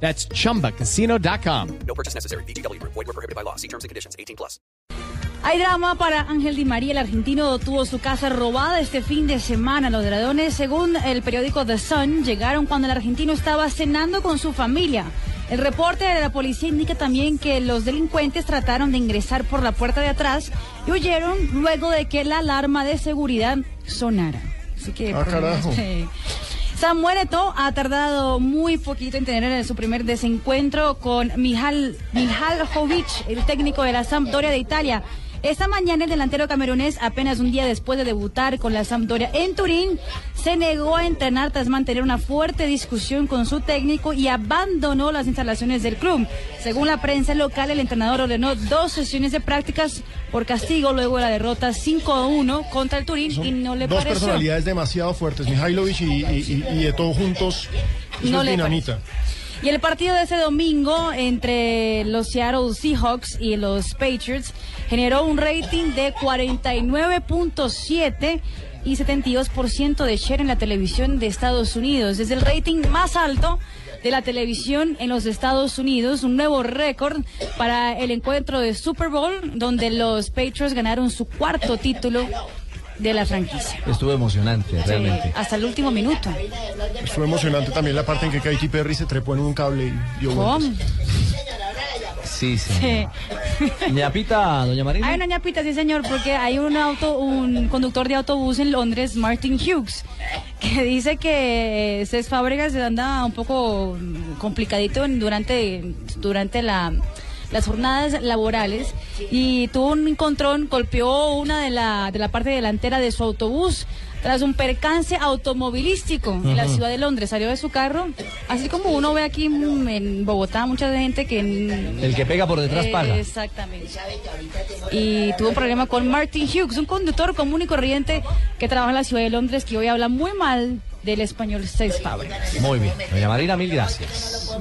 That's chumbacasino.com. No purchase necessary. BGW. Void were prohibited by law. See terms and conditions. 18 plus. Hay drama para Ángel Di María. El argentino tuvo su casa robada este fin de semana. Los ladrones, según el periódico The Sun, llegaron cuando el argentino estaba cenando con su familia. El reporte de la policía indica también que los delincuentes trataron de ingresar por la puerta de atrás y huyeron luego de que la alarma de seguridad sonara. Así que, Ah, carajo. Sí. Samuel Eto'o ha tardado muy poquito en tener su primer desencuentro con Mihal, Mihaljovic, el técnico de la Sampdoria de Italia. Esta mañana el delantero camerunés, apenas un día después de debutar con la Sampdoria en Turín, se negó a entrenar tras mantener una fuerte discusión con su técnico y abandonó las instalaciones del club. Según la prensa local, el entrenador ordenó dos sesiones de prácticas por castigo luego de la derrota 5 a 1 contra el Turín y no le Dos pareció. personalidades demasiado fuertes, Mihailovic y, y, y, y de todos juntos. Eso No es le dinamita. Y el partido de ese domingo entre los Seattle Seahawks y los Patriots generó un rating de 49.7 y 72% de share en la televisión de Estados Unidos. Es el rating más alto de la televisión en los Estados Unidos, un nuevo récord para el encuentro de Super Bowl, donde los Patriots ganaron su cuarto título de la franquicia. Estuvo emocionante, realmente. Hasta el último minuto. Estuvo emocionante también la parte en que Katy Perry se trepó en un cable y dio ¿Cómo? vueltas. Sí, sí. Sí. Ñapita, doña Marina. Hay una ñapita, sí señor, porque hay un auto, un conductor de autobús en Londres, Martin Hughes, que dice que Cés Fábregas anda un poco complicadito en- durante, durante la, las jornadas laborales y tuvo un encontrón, golpeó una de la, de la parte delantera de su autobús tras un percance automovilístico en la ciudad de Londres. Salió de su carro, así como uno ve aquí en Bogotá, mucha gente que... en- El que pega por detrás eh, paga. Exactamente. Y tuvo un problema con Martin Hughes, un conductor común y corriente que trabaja en la ciudad de Londres, que hoy habla muy mal del español Cés Fábregas. Muy bien. Doña Marina, mil gracias.